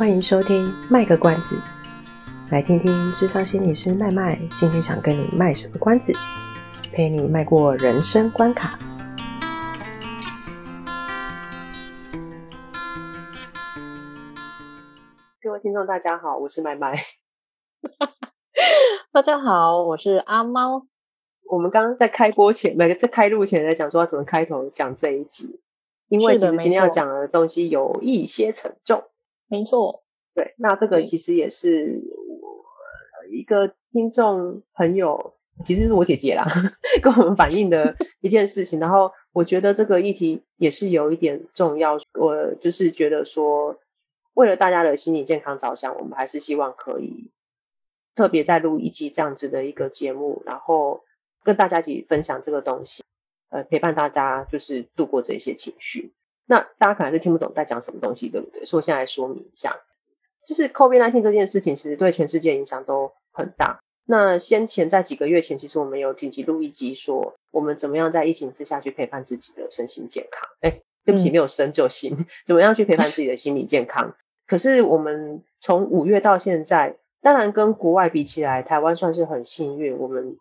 欢迎收听卖个关子，来听听智商心理师麦麦今天想跟你卖什么关子，陪你迈过人生关卡。各位听众，大家好，我是麦麦。大家好，我是阿猫。我们刚刚在开播前，没在开录前在讲说要怎么开头讲这一集，因为其实今天要讲的东西有一些沉重。没错，对，那这个其实也是我一个听众朋友，其实是我姐姐啦，跟我们反映的一件事情。然后我觉得这个议题也是有一点重要，我就是觉得说，为了大家的心理健康着想，我们还是希望可以特别再录一集这样子的一个节目，然后跟大家一起分享这个东西，呃，陪伴大家就是度过这些情绪。那大家可能是听不懂在讲什么东西，对不对？所以我现在来说明一下，就是 COVID-19 这件事情，其实对全世界影响都很大。那先前在几个月前，其实我们有紧急录一集，说我们怎么样在疫情之下去陪伴自己的身心健康。哎，对不起，没有身就心，嗯、怎么样去陪伴自己的心理健康？可是我们从五月到现在，当然跟国外比起来，台湾算是很幸运，我们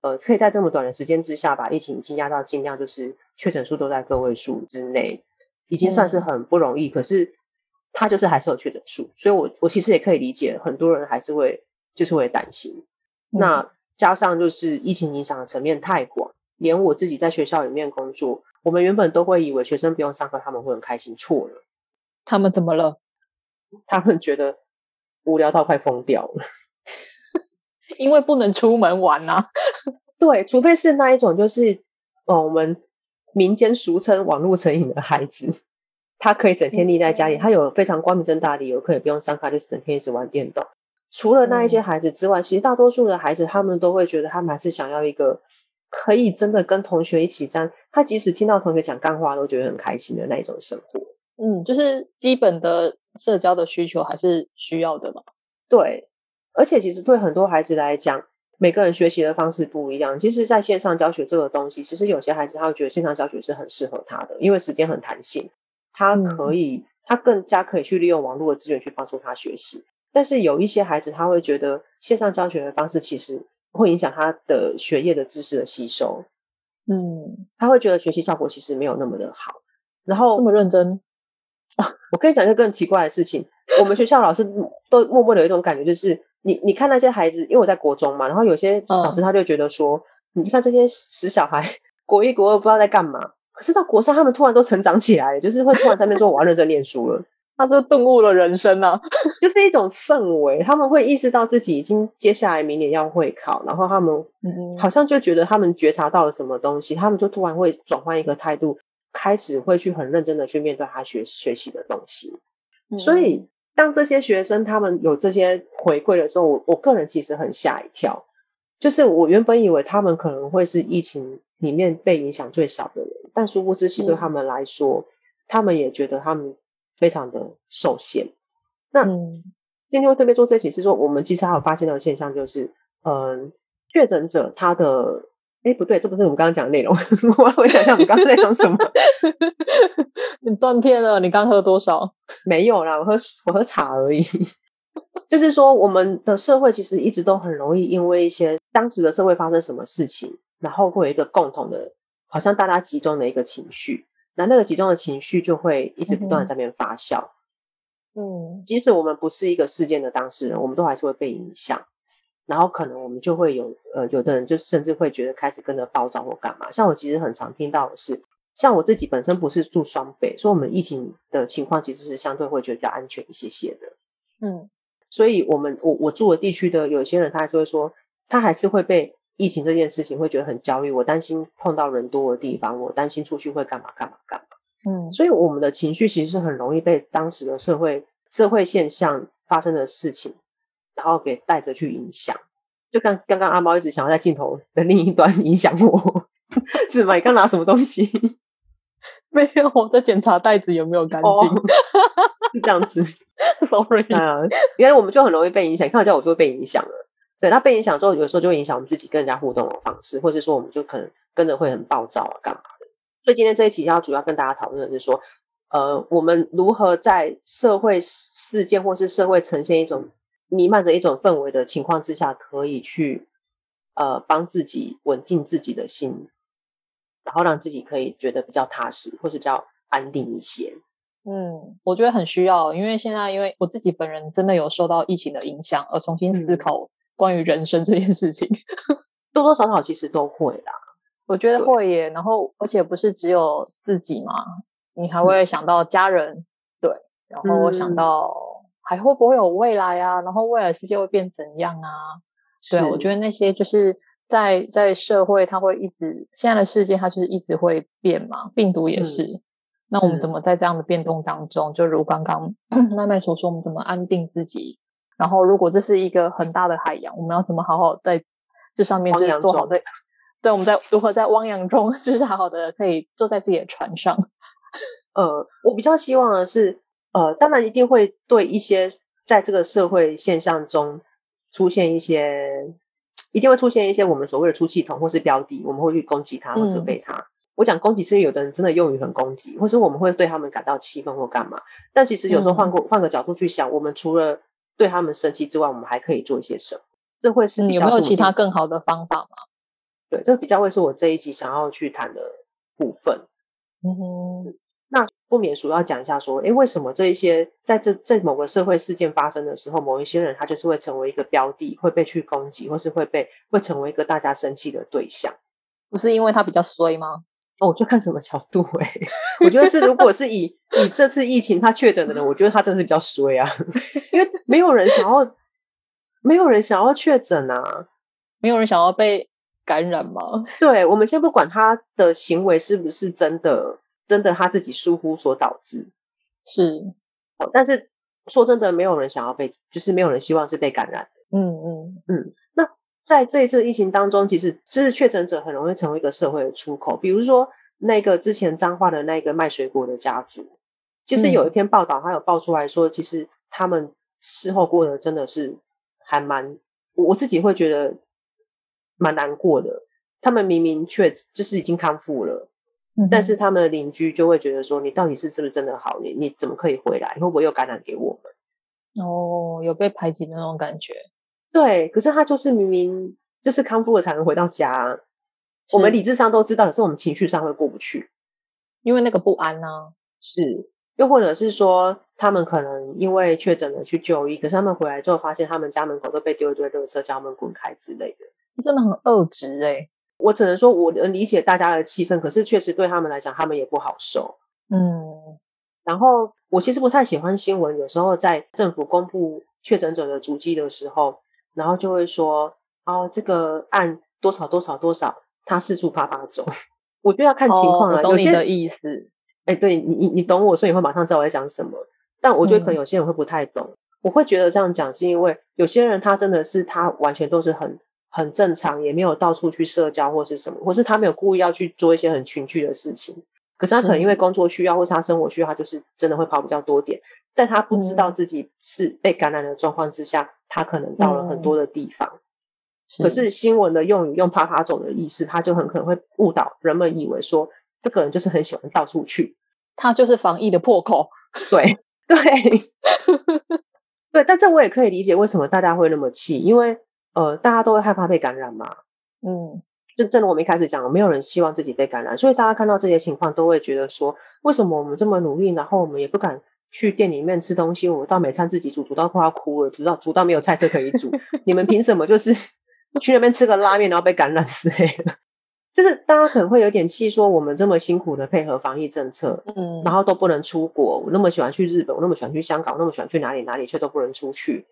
呃可以在这么短的时间之下，把疫情已经压到尽量就是确诊数都在个位数之内。已经算是很不容易，嗯、可是他就是还是有确诊数，所以我我其实也可以理解很多人还是会就是会担心。嗯、那加上就是疫情影响的层面太广，连我自己在学校里面工作，我们原本都会以为学生不用上课他们会很开心，错了。他们怎么了？他们觉得无聊到快疯掉了，因为不能出门玩啊。对，除非是那一种就是哦我们。民间俗称“网络成瘾”的孩子，他可以整天腻在家里，他有非常光明正大的理由可以不用上课，就是整天一直玩电动。除了那一些孩子之外，其实大多数的孩子，他们都会觉得他们还是想要一个可以真的跟同学一起这样，他即使听到同学讲干话，都觉得很开心的那一种生活。嗯，就是基本的社交的需求还是需要的嘛。对，而且其实对很多孩子来讲。每个人学习的方式不一样。其实，在线上教学这个东西，其实有些孩子他会觉得线上教学是很适合他的，因为时间很弹性，他可以，他更加可以去利用网络的资源去帮助他学习。但是有一些孩子他会觉得线上教学的方式其实会影响他的学业的知识的吸收，嗯，他会觉得学习效果其实没有那么的好。然后这么认真啊，我跟你讲一个更奇怪的事情，我们学校老师都默默的有一种感觉就是。你你看那些孩子，因为我在国中嘛，然后有些老师他就觉得说，嗯、你看这些死小孩，国一国二不知道在干嘛，可是到国三他们突然都成长起来，就是会突然在那边说我要认真念书了，他这顿悟了人生啊，就是一种氛围，他们会意识到自己已经接下来明年要会考，然后他们好像就觉得他们觉察到了什么东西，他们就突然会转换一个态度，开始会去很认真的去面对他学学习的东西，所以。当这些学生他们有这些回馈的时候，我我个人其实很吓一跳。就是我原本以为他们可能会是疫情里面被影响最少的人，但殊不知，其实对他们来说，嗯、他们也觉得他们非常的受限。那、嗯、今天会特别做这期是说，我们其实还有发现的现象，就是嗯，确诊者他的。哎，不对，这不是我们刚刚讲的内容。我我想想，我们刚刚在讲什么？你断片了。你刚喝多少？没有啦，我喝我喝茶而已。就是说，我们的社会其实一直都很容易因为一些当时的社会发生什么事情，然后会有一个共同的，好像大家集中的一个情绪，那那个集中的情绪就会一直不断的在那边发酵。嗯，即使我们不是一个事件的当事人，我们都还是会被影响。然后可能我们就会有呃，有的人就甚至会觉得开始跟着暴躁或干嘛。像我其实很常听到的是，像我自己本身不是住双北，所以我们疫情的情况其实是相对会觉得比较安全一些些的。嗯，所以我们我我住的地区的有些人，他还是会说，他还是会被疫情这件事情会觉得很焦虑。我担心碰到人多的地方，我担心出去会干嘛干嘛干嘛。嗯，所以我们的情绪其实是很容易被当时的社会社会现象发生的事情。然后给带着去影响，就刚刚刚阿猫一直想要在镜头的另一端影响我，是吗？你刚拿什么东西？没有，我在检查袋子有没有干净。Oh, 是这样子，sorry。啊，因为我们就很容易被影响。看到叫我说被影响了，对，那被影响之后，有时候就会影响我们自己跟人家互动的方式，或者说我们就可能跟着会很暴躁啊，干嘛的。所以今天这一期要主要跟大家讨论的是说，呃，我们如何在社会事件或是社会呈现一种弥漫着一种氛围的情况之下，可以去呃帮自己稳定自己的心，然后让自己可以觉得比较踏实，或是比较安定一些。嗯，我觉得很需要，因为现在因为我自己本人真的有受到疫情的影响，而重新思考关于人生这件事情，嗯、多多少少其实都会啦。我觉得会耶，然后而且不是只有自己嘛，你还会想到家人，嗯、对，然后我想到还会不会有未来啊？然后未来世界会变怎样啊？对，我觉得那些就是在在社会，它会一直现在的世界，它就是一直会变嘛，病毒也是。嗯、那我们怎么在这样的变动当中，就如刚刚 麦麦所说，我们怎么安定自己？然后如果这是一个很大的海洋，我们要怎么好好在这上面就是做好的？对，我们在如何在汪洋中，就是好好的可以坐在自己的船上。呃，我比较希望的是，呃，当然一定会对一些在这个社会现象中出现一些，一定会出现一些我们所谓的出气筒或是标的，我们会去攻击他或责备他。嗯、我讲攻击是因为有的人真的用语很攻击，或是我们会对他们感到气愤或干嘛。但其实有时候换过换个角度去想，嗯、我们除了对他们生气之外，我们还可以做一些什么？这会是，是、嗯、有没有其他更好的方法吗？对，这比较会是我这一集想要去谈的部分。嗯哼，那不免俗要讲一下说，诶，为什么这一些在这在某个社会事件发生的时候，某一些人他就是会成为一个标的，会被去攻击，或是会被会成为一个大家生气的对象？不是因为他比较衰吗？哦，我就看什么角度诶、欸，我觉得是，如果是以以这次疫情他确诊的人，我觉得他真的是比较衰啊，因为没有人想要，没有人想要确诊啊，没有人想要被。感染吗？对，我们先不管他的行为是不是真的，真的他自己疏忽所导致，是。但是说真的，没有人想要被，就是没有人希望是被感染的。嗯嗯嗯。那在这一次疫情当中，其实就是确诊者很容易成为一个社会的出口。比如说那个之前脏话的那个卖水果的家族，其实有一篇报道，他有爆出来说，其实他们事后过得真的是还蛮，我自己会觉得。蛮难过的，他们明明确就是已经康复了，嗯、但是他们的邻居就会觉得说：“你到底是是不是真的好？你你怎么可以回来？会不会又感染给我们？”哦，有被排挤的那种感觉。对，可是他就是明明就是康复了才能回到家，是我们理智上都知道，可是我们情绪上会过不去，因为那个不安呢、啊。是，又或者是说，他们可能因为确诊了去就医，可是他们回来之后发现他们家门口都被丢一堆垃圾，叫他们滚开之类的。真的很恶质哎！我只能说，我能理解大家的气氛，可是确实对他们来讲，他们也不好受。嗯，然后我其实不太喜欢新闻，有时候在政府公布确诊者的足迹的时候，然后就会说：“哦，这个案多少多少多少，他四处趴趴走。”我就要看情况了。哦、懂你的意思？哎，对你你你懂我，所以你会马上知道我在讲什么。但我觉得可能有些人会不太懂。嗯、我会觉得这样讲是因为有些人他真的是他完全都是很。很正常，也没有到处去社交或是什么，或是他没有故意要去做一些很群聚的事情。可是他可能因为工作需要，或是他生活需要，他就是真的会跑比较多点。在他不知道自己是被感染的状况之下，他可能到了很多的地方。是。可是新闻的用语用“啪啪走”的意思，他就很可能会误导人们，以为说这个人就是很喜欢到处去，他就是防疫的破口。对 对 对，但这我也可以理解为什么大家会那么气，因为。呃，大家都会害怕被感染嘛，嗯，就正如我们一开始讲，没有人希望自己被感染，所以大家看到这些情况都会觉得说，为什么我们这么努力，然后我们也不敢去店里面吃东西，我们到每餐自己煮，煮到快要哭了，煮到煮到没有菜色可以煮，你们凭什么就是 去那边吃个拉面，然后被感染之类的？就是大家可能会有点气，说我们这么辛苦的配合防疫政策，嗯，然后都不能出国，我那么喜欢去日本，我那么喜欢去香港，我那么喜欢去哪里哪里，却都不能出去。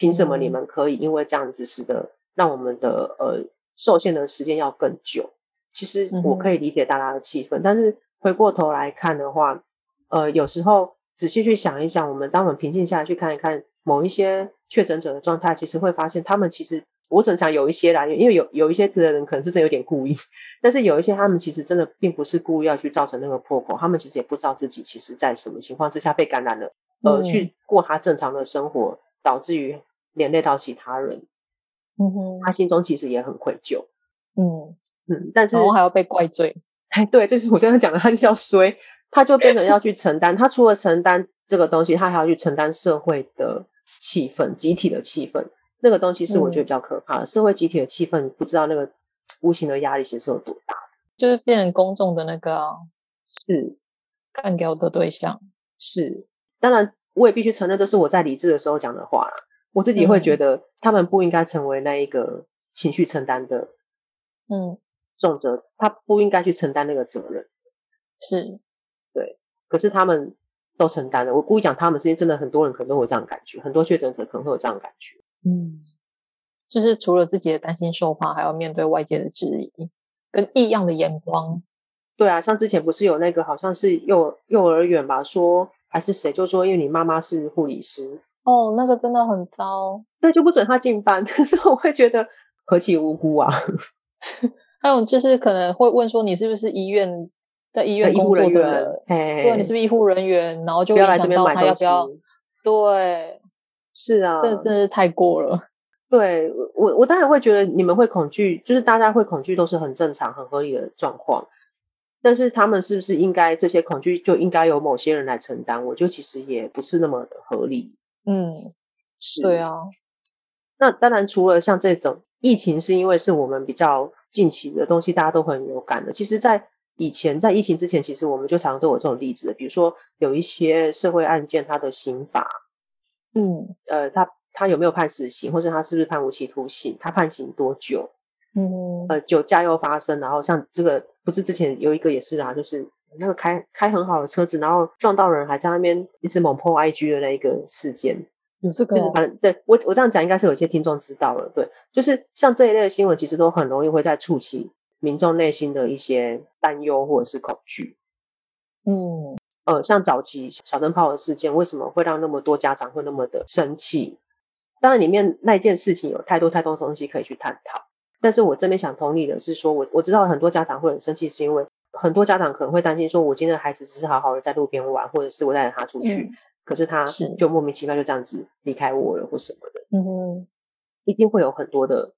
凭什么你们可以？因为这样子使得让我们的呃受限的时间要更久。其实我可以理解大家的气愤，但是回过头来看的话，呃，有时候仔细去想一想，我们当我们平静下来去看一看某一些确诊者的状态，其实会发现他们其实我只能讲有一些啦，因为有有一些的人可能是真有点故意，但是有一些他们其实真的并不是故意要去造成那个破口，他们其实也不知道自己其实在什么情况之下被感染了，呃，去过他正常的生活，导致于。连累到其他人，嗯哼，他心中其实也很愧疚，嗯嗯，但是然后还要被怪罪，哎，对，就是我刚刚讲的，他就是要衰，他就变成要去承担，他除了承担这个东西，他还要去承担社会的气氛、集体的气氛。那个东西是我觉得比较可怕的，嗯、社会集体的气氛，不知道那个无形的压力其实是有多大。就是变成公众的那个是干掉的对象。是，当然我也必须承认，这是我在理智的时候讲的话啦。我自己会觉得，他们不应该成为那一个情绪承担的，嗯，重责，他不应该去承担那个责任。是，对。可是他们都承担了。我故意讲他们，是因为真的很多人可能都有这样的感觉，很多确诊者可能会有这样的感觉。嗯，就是除了自己的担心受怕，还要面对外界的质疑跟异样的眼光。对啊，像之前不是有那个好像是幼幼儿园吧，说还是谁就说，因为你妈妈是护理师哦，那个真的很糟，对，就不准他进班。可是我会觉得何其无辜啊！还有就是可能会问说，你是不是医院在医院工作的人？对，你是不是医护人员？然后就影响到他要不要？对，是啊，这真是太过了。对我，我当然会觉得你们会恐惧，就是大家会恐惧，都是很正常、很合理的状况。但是他们是不是应该这些恐惧就应该由某些人来承担？我觉得其实也不是那么的合理。嗯，是，对啊。那当然，除了像这种疫情，是因为是我们比较近期的东西，大家都很有感的。其实，在以前，在疫情之前，其实我们就常常都有这种例子，比如说有一些社会案件，它的刑罚，嗯，呃，他他有没有判死刑，或者他是不是判无期徒刑，他判刑多久？嗯，呃，酒驾又发生，然后像这个不是之前有一个也是啊，就是那个开开很好的车子，然后撞到人，还在那边一直猛 po IG 的那一个事件，有这个，就是反正对我我这样讲，应该是有些听众知道了，对，就是像这一类的新闻，其实都很容易会在触起民众内心的一些担忧或者是恐惧。嗯，呃，像早期小灯泡的事件，为什么会让那么多家长会那么的生气？当然，里面那件事情有太多太多东西可以去探讨。但是我这边想同理的是说，我我知道很多家长会很生气，是因为很多家长可能会担心说，我今天的孩子只是好好的在路边玩，或者是我带着他出去，嗯、可是他就莫名其妙就这样子离开我了，或什么的。嗯哼，一定会有很多的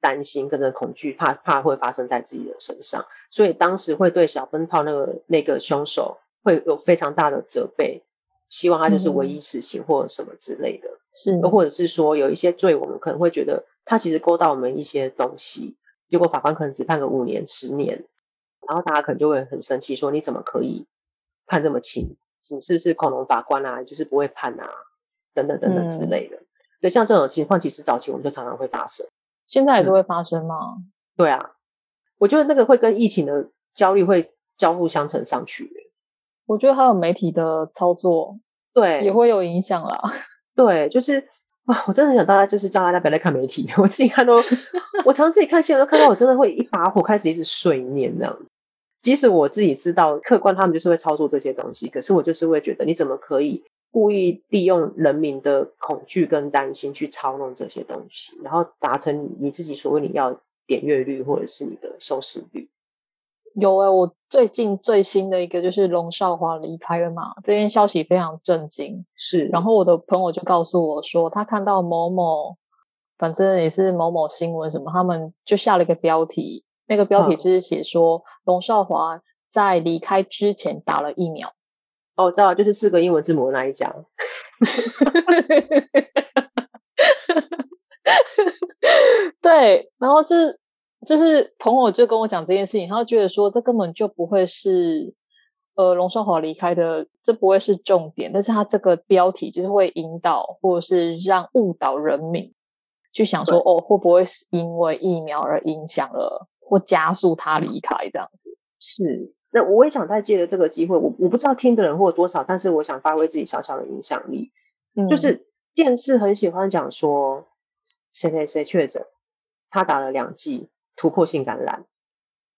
担心跟着恐惧，怕怕会发生在自己的身上，所以当时会对小灯泡那个那个凶手会有非常大的责备，希望他就是唯一死刑或什么之类的。是，或者是说有一些罪，我们可能会觉得。他其实勾到我们一些东西，结果法官可能只判个五年、十年，然后大家可能就会很生气，说你怎么可以判这么轻？你是不是恐龙法官啊？就是不会判啊？等等等等之类的。嗯、对，像这种情况，其实早期我们就常常会发生。现在也是会发生吗？嗯、对啊，我觉得那个会跟疫情的焦虑会交互相乘上去。我觉得还有媒体的操作，对，也会有影响啦。对，就是。哇，我真的很想大家就是叫大家不要再看媒体。我自己看都，我常常自己看新闻都看到我真的会一把火开始一直碎念这样。即使我自己知道客观他们就是会操作这些东西，可是我就是会觉得你怎么可以故意利用人民的恐惧跟担心去操弄这些东西，然后达成你自己所谓你要点阅率或者是你的收视率。有诶、欸、我最近最新的一个就是龙少华离开了嘛，这件消息非常震惊。是，然后我的朋友就告诉我说，他看到某某，反正也是某某新闻什么，他们就下了一个标题，那个标题就是写说、嗯、龙少华在离开之前打了疫苗。哦，我知道，就是四个英文字母的那一家。对，然后就是。就是朋友就跟我讲这件事情，他就觉得说这根本就不会是呃龙少华离开的，这不会是重点。但是他这个标题就是会引导或者是让误导人民去想说，哦，会不会是因为疫苗而影响了或加速他离开这样子？是。那我也想再借着这个机会，我我不知道听的人会有多少，但是我想发挥自己小小的影响力。嗯，就是电视很喜欢讲说谁谁谁确诊，他打了两剂。突破性感染，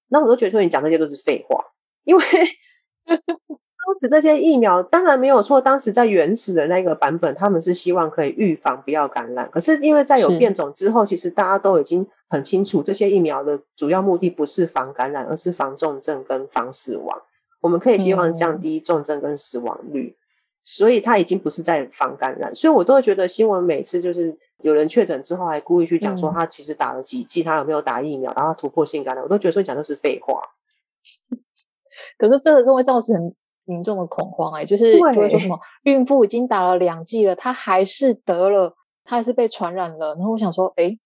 那我都觉得说你讲这些都是废话，因为 当时这些疫苗当然没有错，当时在原始的那个版本，他们是希望可以预防不要感染。可是因为在有变种之后，其实大家都已经很清楚，这些疫苗的主要目的不是防感染，而是防重症跟防死亡。我们可以希望降低重症跟死亡率。嗯所以他已经不是在防感染，所以我都会觉得新闻每次就是有人确诊之后，还故意去讲说他其实打了几剂，他有没有打疫苗，然后突破性感染，我都觉得说讲的是废话。可是这个就会造成民众的恐慌哎、欸，就是就会说什么孕妇已经打了两剂了，她还是得了，她还是被传染了。然后我想说，哎、欸，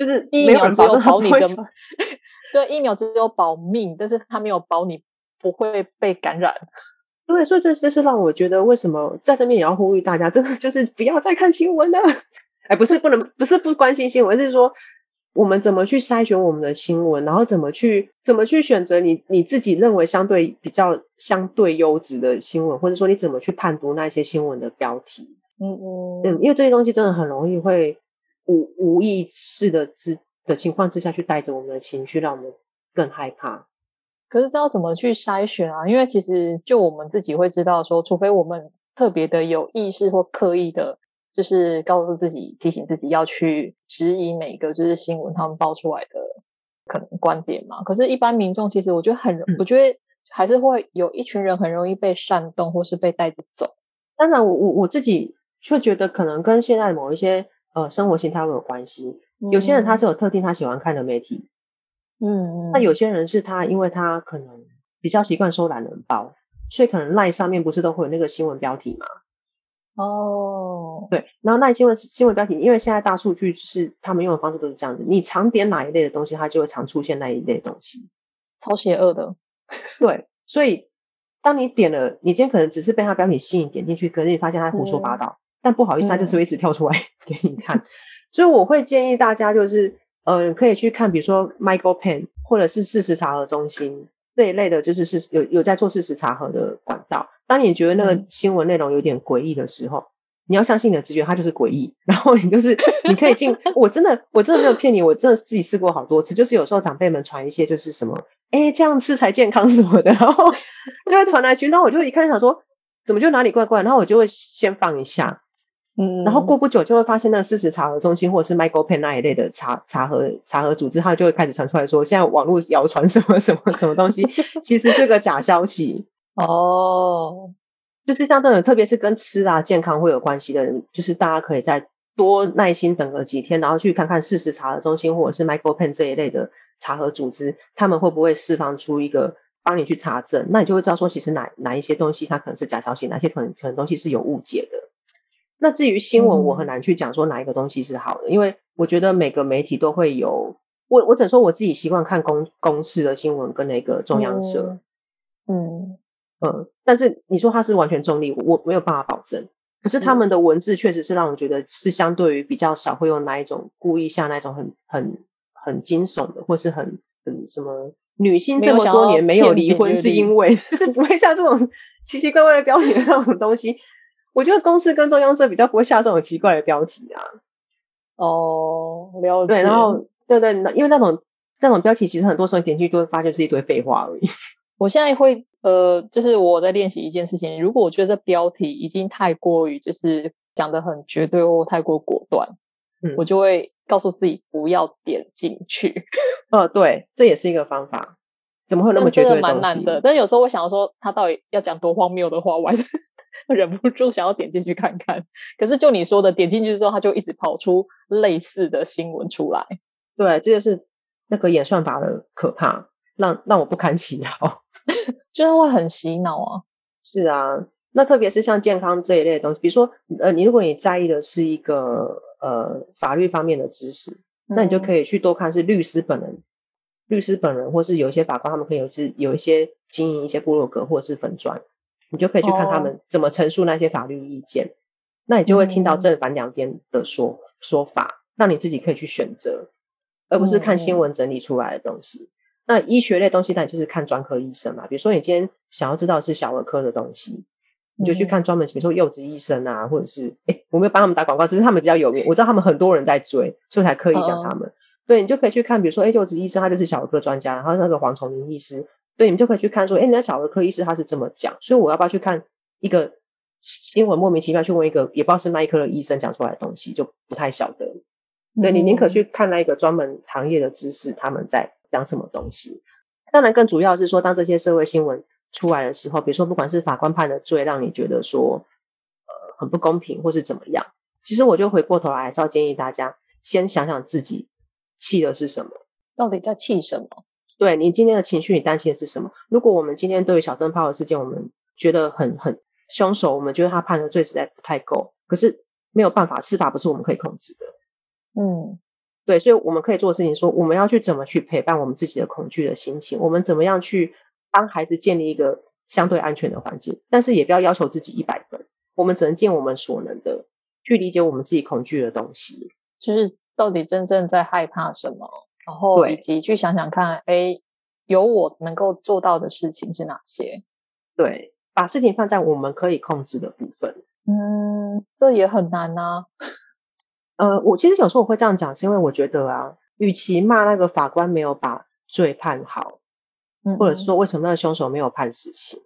就是疫苗只有保你的，对，疫苗只有保命，但是它没有保你不会被感染。对，所以这这是让我觉得，为什么在这边也要呼吁大家，真的就是不要再看新闻了。哎，不是不能，不是不关心新闻，而是说。我们怎么去筛选我们的新闻，然后怎么去怎么去选择你你自己认为相对比较相对优质的新闻，或者说你怎么去判读那些新闻的标题？嗯嗯嗯，因为这些东西真的很容易会无无意识的之的情况之下去带着我们的情绪，让我们更害怕。可是这要怎么去筛选啊？因为其实就我们自己会知道说，除非我们特别的有意识或刻意的。就是告诉自己，提醒自己要去质疑每个就是新闻他们爆出来的可能观点嘛。可是，一般民众其实我觉得很，嗯、我觉得还是会有一群人很容易被煽动，或是被带着走。当然我，我我我自己却觉得可能跟现在某一些呃生活形态会有关系。有些人他是有特定他喜欢看的媒体，嗯，那有些人是他因为他可能比较习惯收懒人包，所以可能 LINE 上面不是都会有那个新闻标题嘛。哦，对，然后那新闻新闻标题，因为现在大数据是他们用的方式都是这样子，你常点哪一类的东西，它就会常出现那一类的东西，超邪恶的。对，所以当你点了，你今天可能只是被他标题吸引点进去，可是你发现他胡说八道，嗯、但不好意思，它就是会一直跳出来 给你看。嗯、所以我会建议大家就是，呃，可以去看，比如说 Michael Penn 或者是事实查核中心这一类的，就是是有有在做事实查核的管道。当你觉得那个新闻内容有点诡异的时候，嗯、你要相信你的直觉，它就是诡异。然后你就是你可以进，我真的我真的没有骗你，我真的自己试过好多次。就是有时候长辈们传一些就是什么，哎，这样吃才健康什么的，然后 就会传来去。然后我就一看就想说，怎么就哪里怪怪？然后我就会先放一下，嗯，然后过不久就会发现那个事实查核中心或者是 Michael Penn 那一类的查查核查核组织，它就会开始传出来说，现在网络谣传什么什么什么东西，其实是个假消息。哦，就是像这种，特别是跟吃啊、健康会有关系的人，就是大家可以再多耐心等个几天，然后去看看事实查核中心或者是 Michael Penn 这一类的查核组织，他们会不会释放出一个帮你去查证？那你就会知道说，其实哪哪一些东西它可能是假消息，哪些可能可能东西是有误解的。那至于新闻，我很难去讲说哪一个东西是好的，嗯、因为我觉得每个媒体都会有，我我只能说我自己习惯看公公式的新闻跟那个中央社，嗯。嗯嗯，但是你说它是完全中立，我没有办法保证。可是他们的文字确实是让我觉得是相对于比较少会用那一种故意像那种很很很惊悚的，或是很很什么女性这么多年没有离婚是因为 就是不会像这种奇奇怪怪的标题的那种东西。我觉得公司跟中央社比较不会下这种奇怪的标题啊。哦，了解。对，然后对对，因为那种那种标题其实很多时候点进去都会发现是一堆废话而已。我现在会。呃，就是我在练习一件事情。如果我觉得这标题已经太过于就是讲的很绝对或太过果断，嗯，我就会告诉自己不要点进去。呃，对，这也是一个方法。怎么会那么绝对的？蛮难的。但有时候我想要说，他到底要讲多荒谬的话，我还是忍不住想要点进去看看。可是就你说的，点进去之后，他就一直跑出类似的新闻出来。对，这就是那个演算法的可怕，让让我不堪其扰。就是会很洗脑啊，是啊，那特别是像健康这一类的东西，比如说，呃，你如果你在意的是一个呃法律方面的知识，嗯、那你就可以去多看是律师本人，律师本人，或是有一些法官，他们可以有是有一些经营一些部落格或者是粉专，你就可以去看他们怎么陈述那些法律意见，哦、那你就会听到正反两边的说说法，让你自己可以去选择，而不是看新闻整理出来的东西。嗯那医学类东西，当然就是看专科医生嘛。比如说，你今天想要知道是小儿科的东西，你就去看专门，比如说幼稚医生啊，或者是哎，我没有帮他们打广告，只是他们比较有名，我知道他们很多人在追，所以才刻意讲他们。哦、对，你就可以去看，比如说，哎，柚子医生他就是小儿科专家，然后那个黄崇明医师，对，你们就可以去看说，哎，那小儿科医师他是这么讲，所以我要不要去看一个新闻，莫名其妙去问一个也不知道是那一科的医生讲出来的东西，就不太晓得。对，你宁可去看那一个专门行业的知识，他们在。讲什么东西？当然，更主要是说，当这些社会新闻出来的时候，比如说，不管是法官判的罪，让你觉得说，呃，很不公平，或是怎么样，其实我就回过头来，还是要建议大家先想想自己气的是什么，到底在气什么？对你今天的情绪，你担心的是什么？如果我们今天对于小灯泡的事件，我们觉得很很凶手，我们觉得他判的罪实在不太够，可是没有办法，司法不是我们可以控制的。嗯，对，所以我们可以做的事情说，我们要去怎么去陪伴我们自己的恐惧的心情，我们怎么样去帮孩子建立一个相对安全的环境，但是也不要要求自己一百分，我们只能尽我们所能的去理解我们自己恐惧的东西，就是到底真正在害怕什么，然后以及去想想看，哎，有我能够做到的事情是哪些？对，把事情放在我们可以控制的部分。嗯，这也很难啊。呃，我其实有时候我会这样讲，是因为我觉得啊，与其骂那个法官没有把罪判好，嗯，或者是说为什么那个凶手没有判死刑，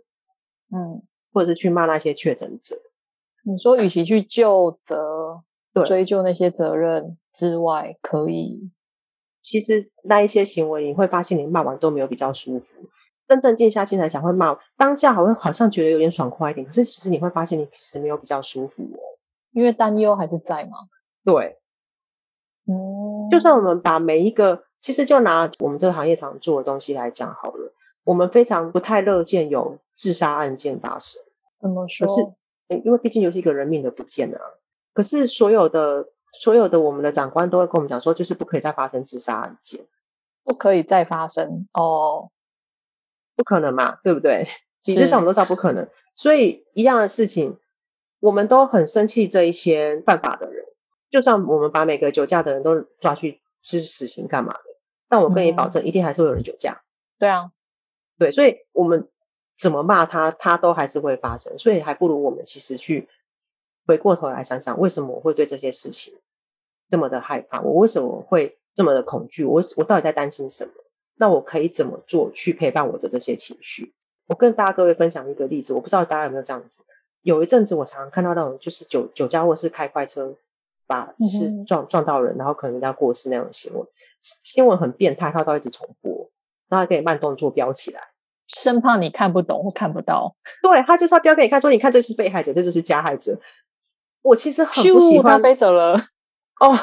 嗯，或者是去骂那些确诊者，你说与其去就责、追究那些责任之外，可以，其实那一些行为，你会发现你骂完都没有比较舒服。真正静下心来想，会骂当下好像好像觉得有点爽快一点，可是其实你会发现你其实没有比较舒服哦，因为担忧还是在嘛。对，嗯，就算我们把每一个，其实就拿我们这个行业常做的东西来讲好了，我们非常不太乐见有自杀案件发生。怎么说？可是，因为毕竟就是一个人命的不见啊。可是所有的所有的我们的长官都会跟我们讲说，就是不可以再发生自杀案件，不可以再发生哦，不可能嘛，对不对？理智上我们都知道不可能，所以一样的事情，我们都很生气这一些犯法的人。就算我们把每个酒驾的人都抓去是死刑干嘛的，但我跟你保证，一定还是会有人酒驾。对啊，对，所以我们怎么骂他，他都还是会发生。所以还不如我们其实去回过头来想想，为什么我会对这些事情这么的害怕？我为什么会这么的恐惧？我我到底在担心什么？那我可以怎么做去陪伴我的这些情绪？我跟大家各位分享一个例子，我不知道大家有没有这样子。有一阵子，我常常看到那种就是酒酒驾或是开快车。把就是撞撞到人，然后可能人家过世那种新闻，新闻很变态，他都一直重播，然后还可以慢动作标起来，生怕你看不懂或看不到。对，他就是要标给你看，说你看这就是被害者，这就是加害者。我其实很不喜欢他飞走了哦。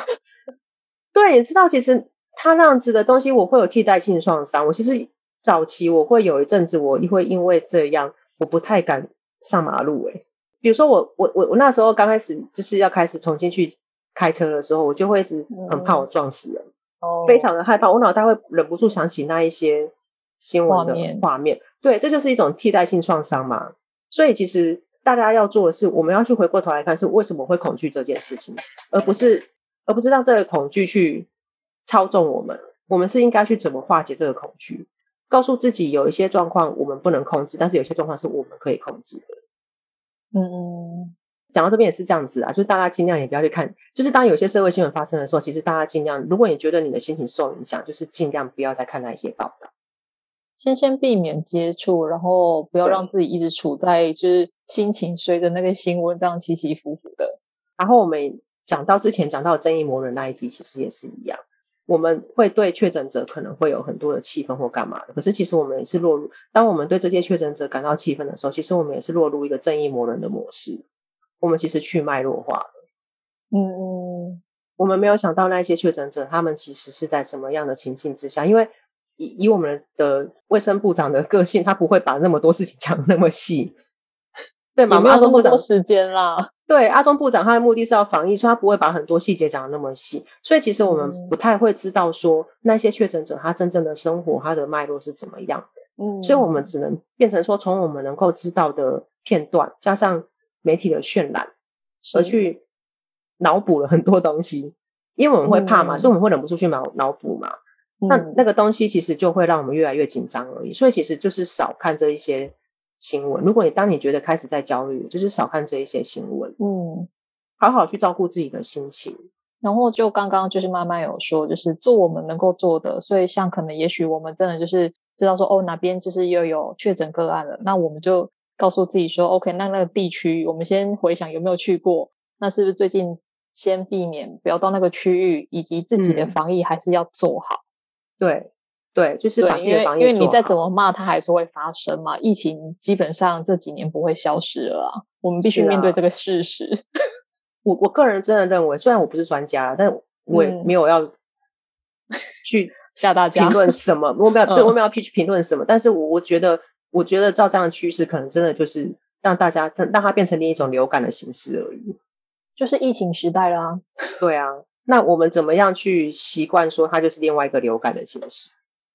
对，你知道，其实他那样子的东西，我会有替代性创伤。我其实早期我会有一阵子，我会因为这样，我不太敢上马路。诶，比如说我我我我那时候刚开始就是要开始重新去。开车的时候，我就会一直很怕我撞死人，哦、非常的害怕。我脑袋会忍不住想起那一些新闻的画面。画面。对，这就是一种替代性创伤嘛。所以其实大家要做的是，我们要去回过头来看，是为什么会恐惧这件事情，而不是而不是让这个恐惧去操纵我们。我们是应该去怎么化解这个恐惧，告诉自己有一些状况我们不能控制，但是有些状况是我们可以控制的。嗯。讲到这边也是这样子啊，就是大家尽量也不要去看，就是当有些社会新闻发生的时候，其实大家尽量，如果你觉得你的心情受影响，就是尽量不要再看那一些报道，先先避免接触，然后不要让自己一直处在就是心情随着那个新闻这样起起伏伏的。然后我们讲到之前讲到正义魔人那一集，其实也是一样，我们会对确诊者可能会有很多的气愤或干嘛的，可是其实我们也是落入，当我们对这些确诊者感到气愤的时候，其实我们也是落入一个正义魔人的模式。我们其实去脉弱化了，嗯，我们没有想到那些确诊者，他们其实是在什么样的情境之下？因为以以我们的卫生部长的个性，他不会把那么多事情讲那么细，对吗？没有那么多时间啦。对，阿中部长他的目的是要防疫，所以他不会把很多细节讲的那么细。所以其实我们不太会知道说那些确诊者他真正的生活，他的脉络是怎么样。嗯，所以我们只能变成说，从我们能够知道的片段加上。媒体的渲染，而去脑补了很多东西，因为我们会怕嘛，嗯、所以我们会忍不住去脑脑补嘛。嗯、那那个东西其实就会让我们越来越紧张而已。所以其实就是少看这一些新闻。如果你当你觉得开始在焦虑，就是少看这一些新闻，嗯，好好去照顾自己的心情。然后就刚刚就是妈妈有说，就是做我们能够做的。所以像可能也许我们真的就是知道说，哦，哪边就是又有确诊个案了，那我们就。告诉自己说：“OK，那那个地区，我们先回想有没有去过。那是不是最近先避免不要到那个区域，以及自己的防疫还是要做好？嗯、对对，就是把自己的防疫。因为因为你再怎么骂，它还是会发生嘛。疫情基本上这几年不会消失了啊，我们必须面对这个事实。啊、我我个人真的认为，虽然我不是专家，但我也没有要去。”吓大家评论什么，我没有 对我们要去评论什么。但是我我觉得，我觉得照这样的趋势，可能真的就是让大家让它变成另一种流感的形式而已。就是疫情时代啦。对啊，那我们怎么样去习惯说它就是另外一个流感的形式，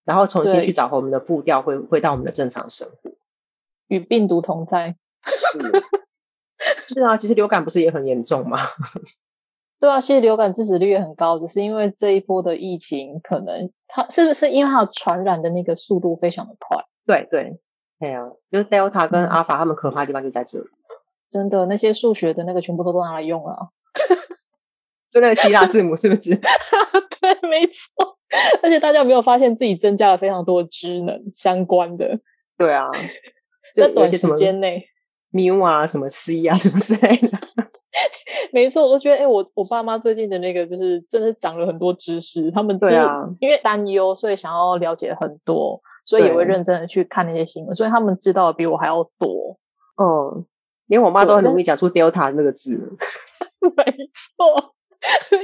然后重新去找回我们的步调，回回到我们的正常生活，与病毒同在。是是啊，其实流感不是也很严重吗？对啊，其实流感致死率也很高，只是因为这一波的疫情，可能它是不是因为它传染的那个速度非常的快？对对，对啊，就是 Delta 跟 Alpha 他们可怕的地方就在这里。真的，那些数学的那个全部都都拿来用了，就那个希腊字母是不是？对，没错。而且大家有没有发现自己增加了非常多职能相关的？对啊，在短时间内，mu 啊，什么 c 啊，什么之类的。没错，我觉得，哎、欸，我我爸妈最近的那个，就是真的长了很多知识。他们对啊，因为担忧，所以想要了解很多，所以也会认真的去看那些新闻，所以他们知道的比我还要多。嗯，连我妈都很容易讲出 Delta 那个字。没错，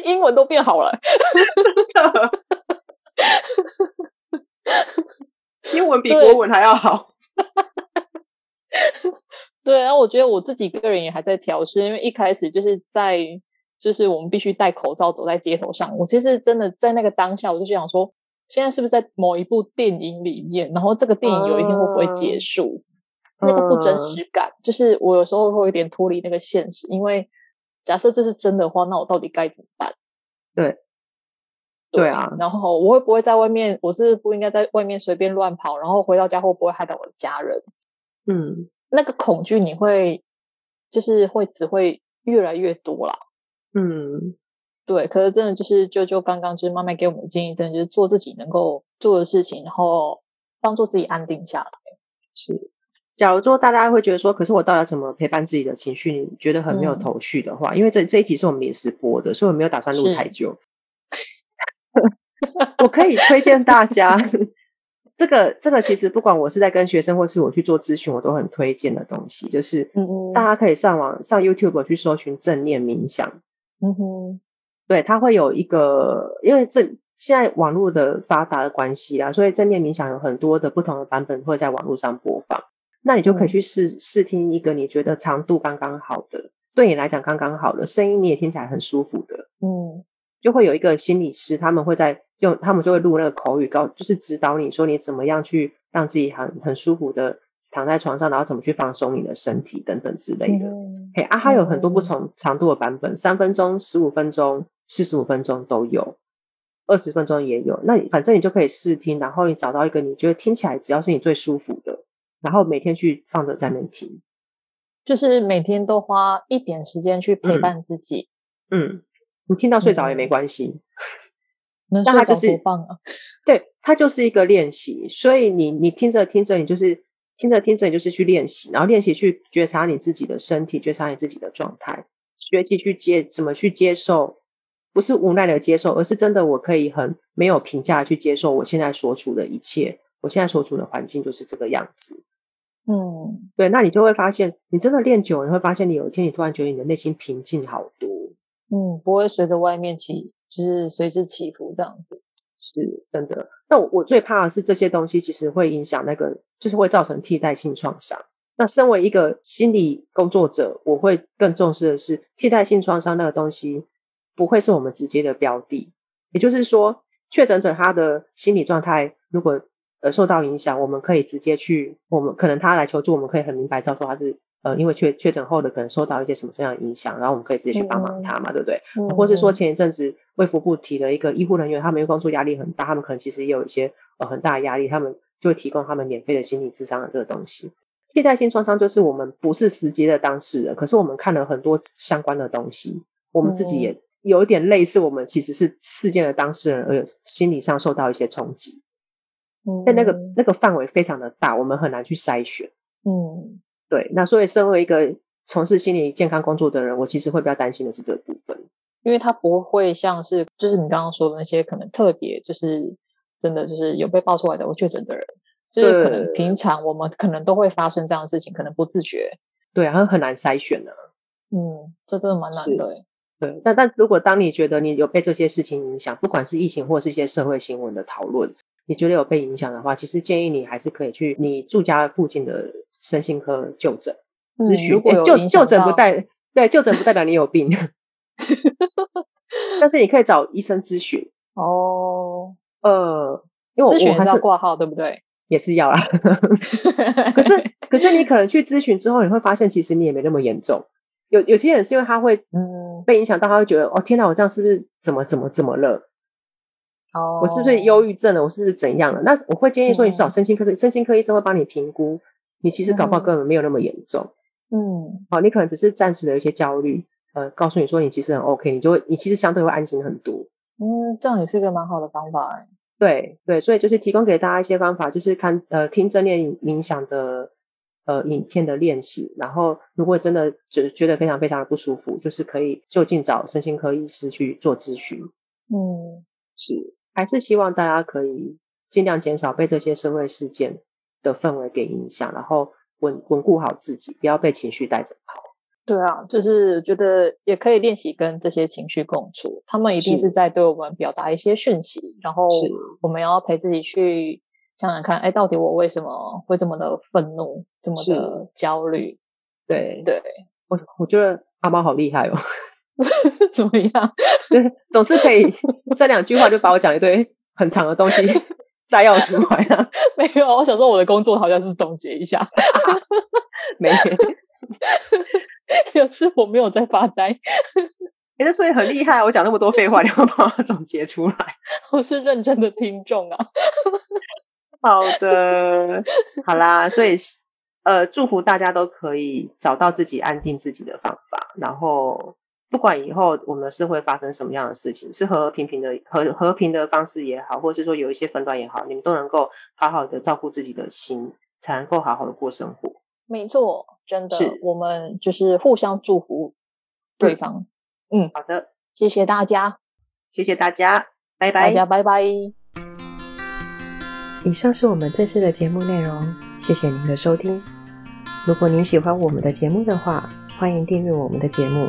英文都变好了，英文比国文还要好。对，然后我觉得我自己个人也还在调试，因为一开始就是在，就是我们必须戴口罩走在街头上。我其实真的在那个当下，我就想说，现在是不是在某一部电影里面？然后这个电影有一天会不会结束？嗯、那个不真实感，就是我有时候会有点脱离那个现实。因为假设这是真的话，那我到底该怎么办？对，对，啊。然后我会不会在外面？我是不应该在外面随便乱跑，然后回到家会不会害到我的家人？嗯。那个恐惧你会，就是会只会越来越多啦。嗯，对。可是真的就是，就就刚刚就是妈妈给我们的建议，真的就是做自己能够做的事情，然后帮助自己安定下来。是，假如说大家会觉得说，可是我到底要怎么陪伴自己的情绪？你觉得很没有头绪的话，嗯、因为这这一集是我们临时播的，所以我没有打算录太久。我可以推荐大家。这个这个其实不管我是在跟学生，或是我去做咨询，我都很推荐的东西，就是大家可以上网上 YouTube 去搜寻正念冥想。嗯哼，对，它会有一个，因为这现在网络的发达的关系啊，所以正念冥想有很多的不同的版本会在网络上播放。那你就可以去试试听一个你觉得长度刚刚好的，对你来讲刚刚好的声音，你也听起来很舒服的。嗯，就会有一个心理师，他们会在。用他们就会录那个口语，告就是指导你说你怎么样去让自己很很舒服的躺在床上，然后怎么去放松你的身体等等之类的。嗯、嘿啊，它有很多不同长度的版本，三、嗯、分钟、十五分钟、四十五分钟都有，二十分钟也有。那你反正你就可以试听，然后你找到一个你觉得听起来只要是你最舒服的，然后每天去放着在那听，就是每天都花一点时间去陪伴自己。嗯，嗯，你听到睡着也没关系。嗯那它就是 对，它就是一个练习。所以你你听着听着，你就是听着听着，你就是去练习，然后练习去觉察你自己的身体，觉察你自己的状态，学习去接怎么去接受，不是无奈的接受，而是真的我可以很没有评价去接受我现在所处的一切，我现在所处的环境就是这个样子。嗯，对，那你就会发现，你真的练久，你会发现你有一天你突然觉得你的内心平静好多。嗯，不会随着外面起。就是随之起伏这样子，是真的。那我我最怕的是这些东西，其实会影响那个，就是会造成替代性创伤。那身为一个心理工作者，我会更重视的是替代性创伤那个东西不会是我们直接的标的。也就是说，确诊者他的心理状态如果呃受到影响，我们可以直接去，我们可能他来求助，我们可以很明白知道说他是。呃，因为确确诊后的可能受到一些什么这样的影响，然后我们可以直接去帮忙他嘛，嗯、对不对？嗯、或是说前一阵子卫福部提了一个医护人员，他们因为工作压力很大，他们可能其实也有一些呃很大的压力，他们就会提供他们免费的心理智商的这个东西。替代性创伤就是我们不是实际的当事人，可是我们看了很多相关的东西，我们自己也有一点类似，我们其实是事件的当事人，而有心理上受到一些冲击。嗯，但那个那个范围非常的大，我们很难去筛选。嗯。对，那所以身为一个从事心理健康工作的人，我其实会比较担心的是这个部分，因为他不会像是就是你刚刚说的那些可能特别就是真的就是有被爆出来的确诊的人，就是可能平常我们可能都会发生这样的事情，可能不自觉，对，然后很难筛选的，嗯，这真的蛮难的，对，但但如果当你觉得你有被这些事情影响，不管是疫情或是一些社会新闻的讨论，你觉得有被影响的话，其实建议你还是可以去你住家附近的身心科就诊咨询。就就诊不代对就诊不代表你有病，但是你可以找医生咨询哦。呃，因为我咨询还是挂号，对不对？也是要啦。可是可是你可能去咨询之后，你会发现其实你也没那么严重。有有些人是因为他会嗯被影响到，他会觉得哦天哪，我这样是不是怎么怎么怎么了？哦，我是不是忧郁症了？我是不是怎样了？那我会建议说，你去找身心科，身心科医生会帮你评估，你其实搞不好根本没有那么严重。嗯，好，你可能只是暂时的有一些焦虑，呃，告诉你说你其实很 OK，你就会你其实相对会安心很多。嗯，这样也是一个蛮好的方法哎。对对，所以就是提供给大家一些方法，就是看呃听正念冥想的。呃，影片的练习，然后如果真的觉觉得非常非常的不舒服，就是可以就近找身心科医师去做咨询。嗯，是，还是希望大家可以尽量减少被这些社会事件的氛围给影响，然后稳稳固好自己，不要被情绪带着跑。对啊，就是觉得也可以练习跟这些情绪共处，他们一定是在对我们表达一些讯息，然后我们要陪自己去。想想看，哎，到底我为什么会这么的愤怒，这么的焦虑？对对，我我觉得阿猫好厉害哦，怎么样？对，总是可以 这两句话就把我讲一堆很长的东西摘要出来了。没有，我想说我的工作好像是总结一下，没有，有次我没有在发呆。哎，那所以很厉害，我讲那么多废话，你要帮我总结出来？我是认真的听众啊。好的，好啦，所以呃，祝福大家都可以找到自己安定自己的方法，然后不管以后我们是会发生什么样的事情，是和和平平的和和平的方式也好，或者是说有一些纷乱也好，你们都能够好好的照顾自己的心，才能够好好的过生活。没错，真的，我们就是互相祝福对方。嗯，嗯，好的，谢谢大家，谢谢大家，拜拜，大家拜拜。以上是我们这次的节目内容，谢谢您的收听。如果您喜欢我们的节目的话，欢迎订阅我们的节目，